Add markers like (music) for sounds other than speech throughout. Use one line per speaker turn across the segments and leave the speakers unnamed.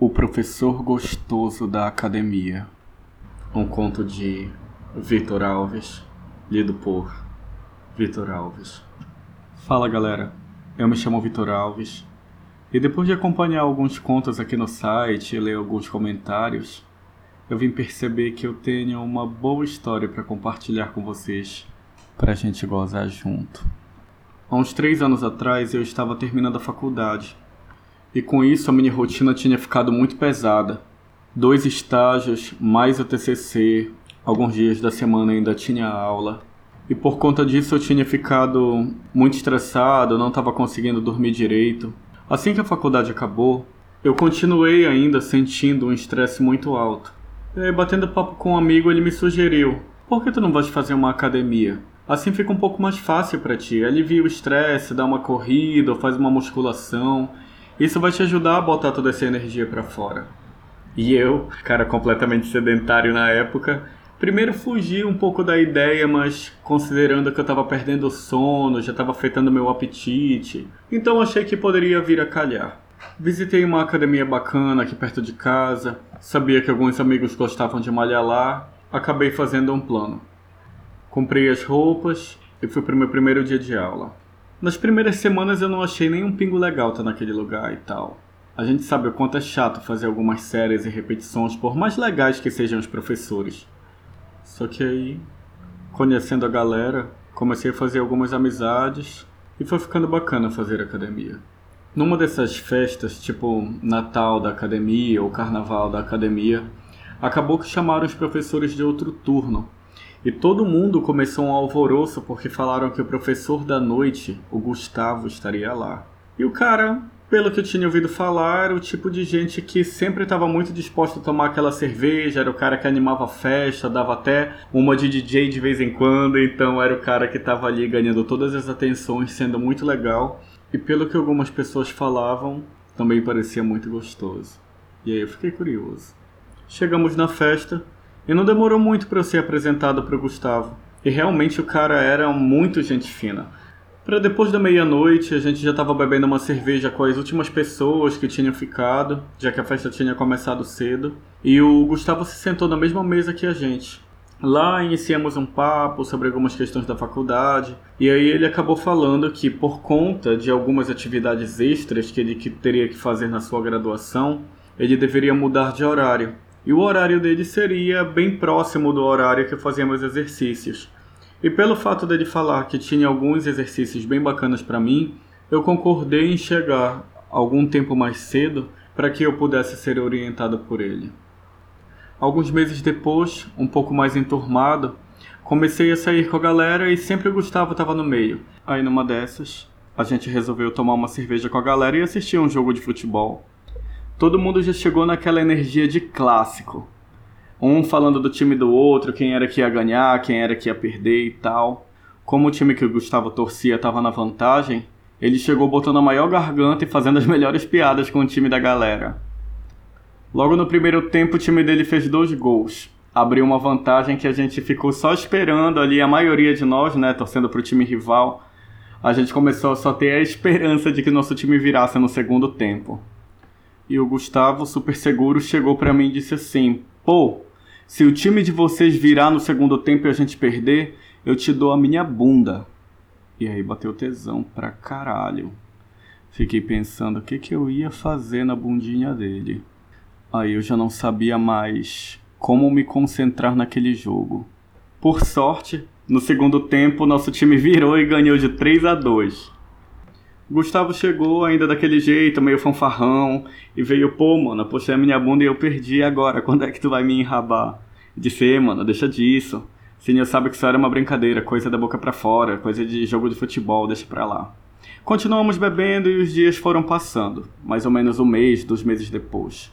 O Professor Gostoso da Academia. Um conto de Vitor Alves, lido por Vitor Alves. Fala galera, eu me chamo Vitor Alves e depois de acompanhar alguns contos aqui no site e ler alguns comentários, eu vim perceber que eu tenho uma boa história para compartilhar com vocês, para a gente gozar junto. Há uns três anos atrás eu estava terminando a faculdade e com isso a minha rotina tinha ficado muito pesada. Dois estágios, mais o TCC, alguns dias da semana ainda tinha aula. E por conta disso eu tinha ficado muito estressado, não estava conseguindo dormir direito. Assim que a faculdade acabou, eu continuei ainda sentindo um estresse muito alto. E batendo papo com um amigo, ele me sugeriu: por que tu não vais fazer uma academia? Assim fica um pouco mais fácil para ti. Alivia o estresse, dá uma corrida, faz uma musculação. Isso vai te ajudar a botar toda essa energia para fora. E eu, cara completamente sedentário na época, primeiro fugi um pouco da ideia, mas considerando que eu estava perdendo o sono, já estava afetando meu apetite, então achei que poderia vir a calhar. Visitei uma academia bacana aqui perto de casa, sabia que alguns amigos gostavam de malhar lá, acabei fazendo um plano. Comprei as roupas e fui para meu primeiro dia de aula. Nas primeiras semanas eu não achei nenhum pingo legal estar naquele lugar e tal. A gente sabe o quanto é chato fazer algumas séries e repetições, por mais legais que sejam os professores. Só que aí, conhecendo a galera, comecei a fazer algumas amizades e foi ficando bacana fazer academia. Numa dessas festas, tipo Natal da academia ou Carnaval da academia, acabou que chamaram os professores de outro turno e todo mundo começou um alvoroço porque falaram que o professor da noite, o Gustavo, estaria lá. E o cara, pelo que eu tinha ouvido falar, o tipo de gente que sempre estava muito disposto a tomar aquela cerveja, era o cara que animava a festa, dava até uma de DJ de vez em quando, então era o cara que estava ali ganhando todas as atenções, sendo muito legal. E pelo que algumas pessoas falavam, também parecia muito gostoso. E aí eu fiquei curioso. Chegamos na festa, e não demorou muito para eu ser apresentado para o Gustavo. E realmente o cara era muito gente fina. Para depois da meia-noite, a gente já estava bebendo uma cerveja com as últimas pessoas que tinham ficado, já que a festa tinha começado cedo. E o Gustavo se sentou na mesma mesa que a gente. Lá iniciamos um papo sobre algumas questões da faculdade, e aí ele acabou falando que, por conta de algumas atividades extras que ele teria que fazer na sua graduação, ele deveria mudar de horário. E o horário dele seria bem próximo do horário que fazíamos exercícios. E pelo fato dele falar que tinha alguns exercícios bem bacanas para mim, eu concordei em chegar algum tempo mais cedo para que eu pudesse ser orientado por ele. Alguns meses depois, um pouco mais enturmado, comecei a sair com a galera e sempre o Gustavo estava no meio. Aí numa dessas, a gente resolveu tomar uma cerveja com a galera e assistir um jogo de futebol todo mundo já chegou naquela energia de clássico. Um falando do time do outro, quem era que ia ganhar, quem era que ia perder e tal. Como o time que o Gustavo torcia estava na vantagem, ele chegou botando a maior garganta e fazendo as melhores piadas com o time da galera. Logo no primeiro tempo, o time dele fez dois gols. Abriu uma vantagem que a gente ficou só esperando ali, a maioria de nós, né, torcendo para o time rival. A gente começou a só ter a esperança de que nosso time virasse no segundo tempo. E o Gustavo, super seguro, chegou para mim e disse assim: Pô, se o time de vocês virar no segundo tempo e a gente perder, eu te dou a minha bunda. E aí bateu tesão pra caralho. Fiquei pensando o que, que eu ia fazer na bundinha dele. Aí eu já não sabia mais como me concentrar naquele jogo. Por sorte, no segundo tempo, nosso time virou e ganhou de 3 a 2. Gustavo chegou ainda daquele jeito, meio fanfarrão, e veio, pô, mano, puxei a minha bunda e eu perdi agora, quando é que tu vai me enrabar? Disse, mano, deixa disso. Senhor sabe que isso era uma brincadeira, coisa da boca para fora, coisa de jogo de futebol, deixa pra lá. Continuamos bebendo e os dias foram passando, mais ou menos um mês, dois meses depois.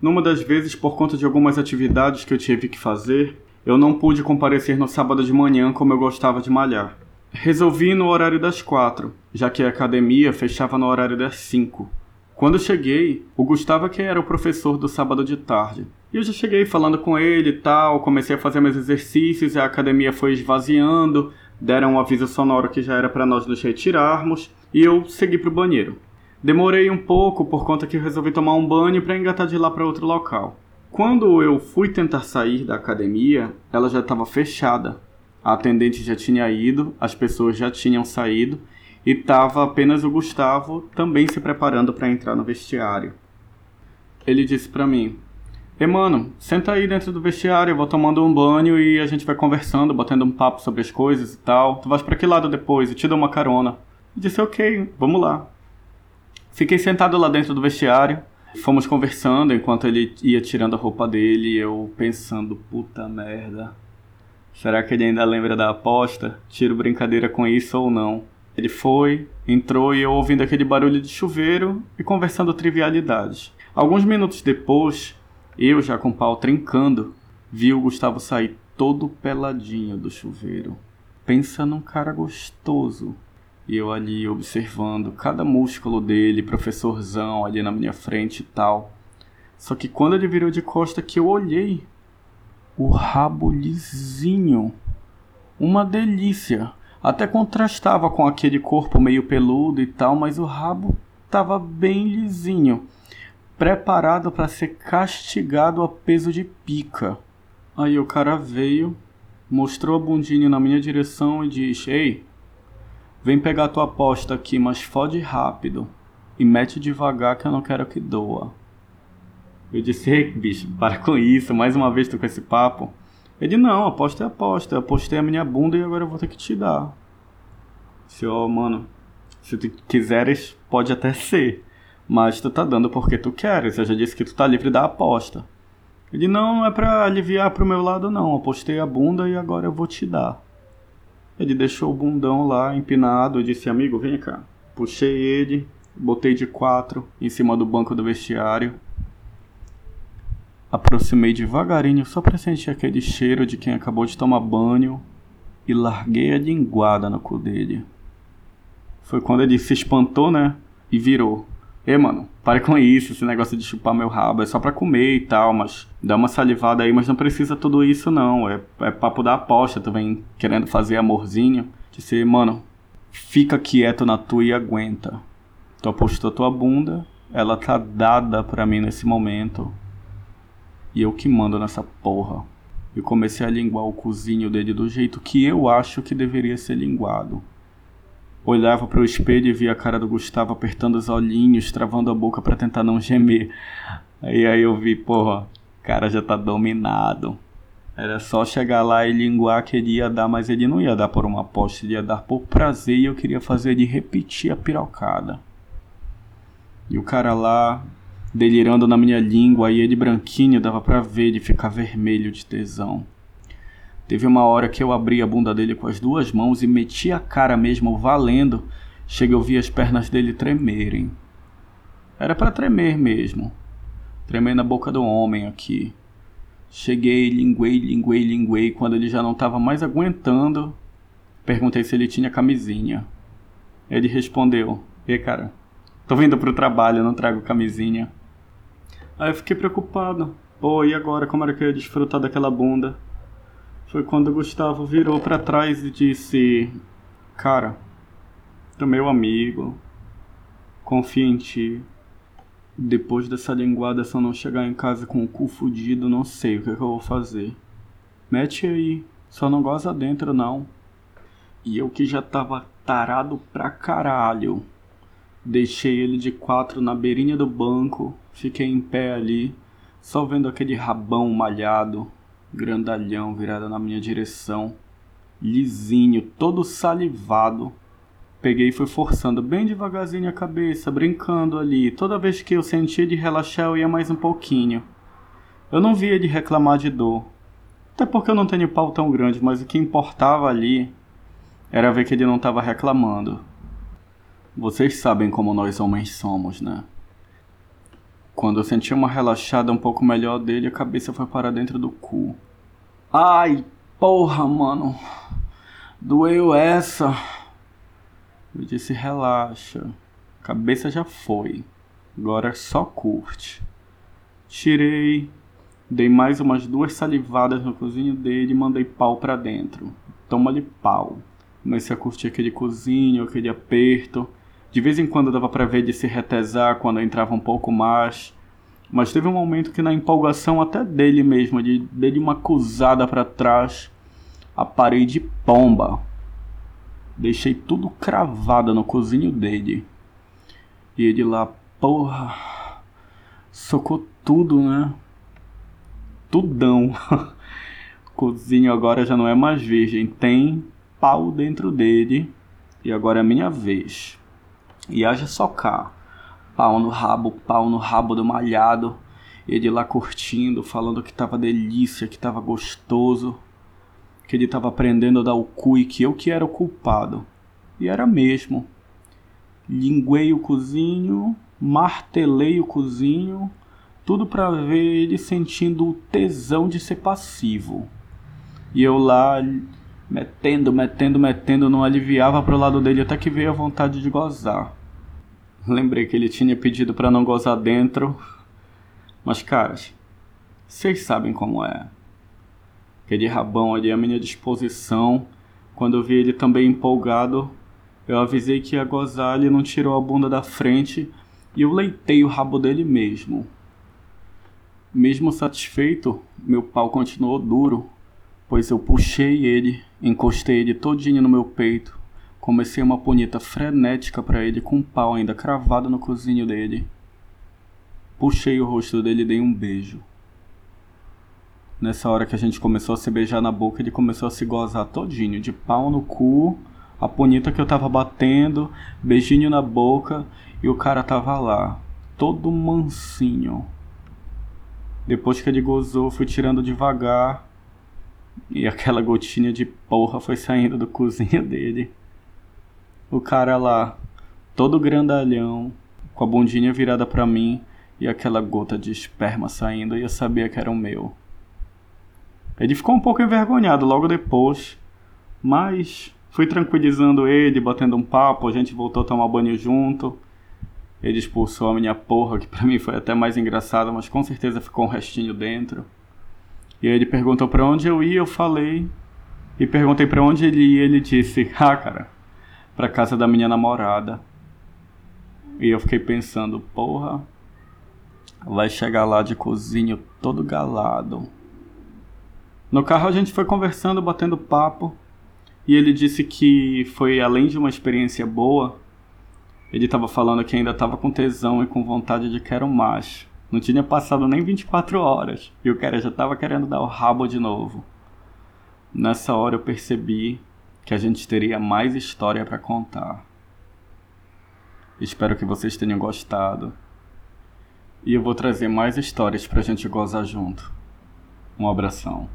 Numa das vezes, por conta de algumas atividades que eu tive que fazer, eu não pude comparecer no sábado de manhã como eu gostava de malhar. Resolvi ir no horário das quatro, já que a academia fechava no horário das cinco. Quando cheguei, o Gustavo que era o professor do sábado de tarde. E eu já cheguei falando com ele e tal, comecei a fazer meus exercícios e a academia foi esvaziando, deram um aviso sonoro que já era para nós nos retirarmos e eu segui para o banheiro. Demorei um pouco por conta que resolvi tomar um banho para engatar de lá para outro local. Quando eu fui tentar sair da academia, ela já estava fechada. A atendente já tinha ido, as pessoas já tinham saído e estava apenas o Gustavo também se preparando para entrar no vestiário. Ele disse para mim: Ei, mano, senta aí dentro do vestiário, eu vou tomando um banho e a gente vai conversando, batendo um papo sobre as coisas e tal. Tu vais para que lado depois? Eu te dou uma carona. Eu disse: Ok, vamos lá. Fiquei sentado lá dentro do vestiário. Fomos conversando enquanto ele ia tirando a roupa dele, eu pensando, puta merda. Será que ele ainda lembra da aposta? Tiro brincadeira com isso ou não? Ele foi, entrou e eu ouvindo aquele barulho de chuveiro e conversando trivialidades. Alguns minutos depois, eu já com o pau trincando, vi o Gustavo sair todo peladinho do chuveiro. Pensa num cara gostoso. E eu ali observando cada músculo dele, professorzão ali na minha frente e tal. Só que quando ele virou de costa que eu olhei, o rabo lisinho. Uma delícia. Até contrastava com aquele corpo meio peludo e tal, mas o rabo tava bem lisinho, preparado para ser castigado a peso de pica. Aí o cara veio, mostrou a bundinha na minha direção e disse: Ei, vem pegar tua aposta aqui, mas fode rápido e mete devagar que eu não quero que doa. Eu disse: Ei, bicho, para com isso, mais uma vez tu com esse papo. Ele, não, aposta é aposta. Eu apostei a minha bunda e agora eu vou ter que te dar. Se, ó, oh, mano, se tu quiseres, pode até ser. Mas tu tá dando porque tu queres. Eu já disse que tu tá livre da aposta. Ele, não, não é pra aliviar pro meu lado, não. Eu apostei a bunda e agora eu vou te dar. Ele deixou o bundão lá empinado e disse, amigo, vem cá. Puxei ele, botei de quatro em cima do banco do vestiário Aproximei devagarinho só para sentir aquele cheiro de quem acabou de tomar banho e larguei a linguada no cu dele. Foi quando ele se espantou, né? E virou. Ê, mano, pare com isso, esse negócio de chupar meu rabo é só pra comer e tal, mas dá uma salivada aí, mas não precisa tudo isso não. É, é papo da aposta, tu vem querendo fazer amorzinho. Disse, mano, fica quieto na tua e aguenta. Tu apostou tua bunda, ela tá dada pra mim nesse momento. E eu que mando nessa porra. Eu comecei a linguar o cozinho dele do jeito que eu acho que deveria ser linguado. Olhava para o espelho e via a cara do Gustavo apertando os olhinhos, travando a boca para tentar não gemer. Aí aí eu vi, porra, o cara já tá dominado. Era só chegar lá e linguar que ele ia dar, mas ele não ia dar por uma aposta, ele ia dar por prazer e eu queria fazer ele repetir a pirocada. E o cara lá, delirando na minha língua, e ele branquinho dava para ver ele ficar vermelho de tesão. Teve uma hora que eu abri a bunda dele com as duas mãos e meti a cara mesmo valendo, chega eu vi as pernas dele tremerem. Era para tremer mesmo. Tremer na boca do homem aqui. Cheguei, linguei, linguei, linguei, quando ele já não estava mais aguentando, perguntei se ele tinha camisinha. Ele respondeu: "E cara, tô vindo pro trabalho, não trago camisinha." Aí eu fiquei preocupado. Pô, e agora? Como era que eu ia desfrutar daquela bunda? Foi quando o Gustavo virou para trás e disse: Cara, tu meu amigo, confia em ti. Depois dessa linguada, se eu não chegar em casa com o cu fudido, não sei o que, é que eu vou fazer. Mete aí, só não goza dentro não. E eu que já tava tarado pra caralho. Deixei ele de quatro na beirinha do banco, fiquei em pé ali, só vendo aquele rabão malhado, grandalhão virado na minha direção, lisinho, todo salivado. Peguei e fui forçando bem devagarzinho a cabeça, brincando ali. Toda vez que eu sentia de relaxar, eu ia mais um pouquinho. Eu não via de reclamar de dor. Até porque eu não tenho pau tão grande, mas o que importava ali era ver que ele não estava reclamando. Vocês sabem como nós homens somos, né? Quando eu senti uma relaxada um pouco melhor dele, a cabeça foi para dentro do cu. Ai, porra, mano. Doeu essa. Eu disse, relaxa. Cabeça já foi. Agora só curte. Tirei. Dei mais umas duas salivadas no cozinho dele e mandei pau pra dentro. Toma-lhe pau. Comecei a curtir aquele cozinho, aquele aperto De vez em quando dava para ver de se retesar quando entrava um pouco mais. Mas teve um momento que na empolgação até dele mesmo, de dele uma acusada para trás, a parede pomba. Deixei tudo cravado no cozinho dele. E ele lá, porra, socou tudo, né? Tudão. (laughs) cozinho agora já não é mais virgem, tem pau dentro dele. E agora é minha vez. E haja socar. Pau no rabo, pau no rabo do malhado. Ele lá curtindo, falando que tava delícia, que tava gostoso. Que ele tava aprendendo a dar o cu e que eu que era o culpado. E era mesmo. Linguei o cozinho, martelei o cozinho, tudo para ver ele sentindo o tesão de ser passivo. E eu lá metendo, metendo, metendo, não aliviava pro lado dele até que veio a vontade de gozar. Lembrei que ele tinha pedido para não gozar dentro. Mas, caras, vocês sabem como é. Aquele rabão ali à minha disposição. Quando eu vi ele também empolgado, eu avisei que ia gozar, ele não tirou a bunda da frente e eu leitei o rabo dele mesmo. Mesmo satisfeito, meu pau continuou duro, pois eu puxei ele, encostei ele todinho no meu peito Comecei uma punheta frenética para ele com um pau ainda cravado no cozinho dele. Puxei o rosto dele e dei um beijo. Nessa hora que a gente começou a se beijar na boca, ele começou a se gozar todinho, de pau no cu, a punheta que eu tava batendo, beijinho na boca, e o cara tava lá, todo mansinho. Depois que ele gozou, fui tirando devagar, e aquela gotinha de porra foi saindo do (laughs) cozinho dele o cara lá, todo grandalhão, com a bundinha virada para mim e aquela gota de esperma saindo, eu sabia que era o meu. Ele ficou um pouco envergonhado logo depois, mas fui tranquilizando ele, batendo um papo, a gente voltou a tomar banho junto. Ele expulsou a minha porra, que pra mim foi até mais engraçado, mas com certeza ficou um restinho dentro. E aí ele perguntou para onde eu ia, eu falei. E perguntei para onde ele ia, ele disse: "Ah, cara, pra casa da minha namorada. E eu fiquei pensando, porra, vai chegar lá de cozinho todo galado. No carro a gente foi conversando, batendo papo, e ele disse que foi além de uma experiência boa, ele estava falando que ainda estava com tesão e com vontade de quero mais. Não tinha passado nem 24 horas e o cara já estava querendo dar o rabo de novo. Nessa hora eu percebi que a gente teria mais história para contar. Espero que vocês tenham gostado. E eu vou trazer mais histórias pra gente gozar junto. Um abração.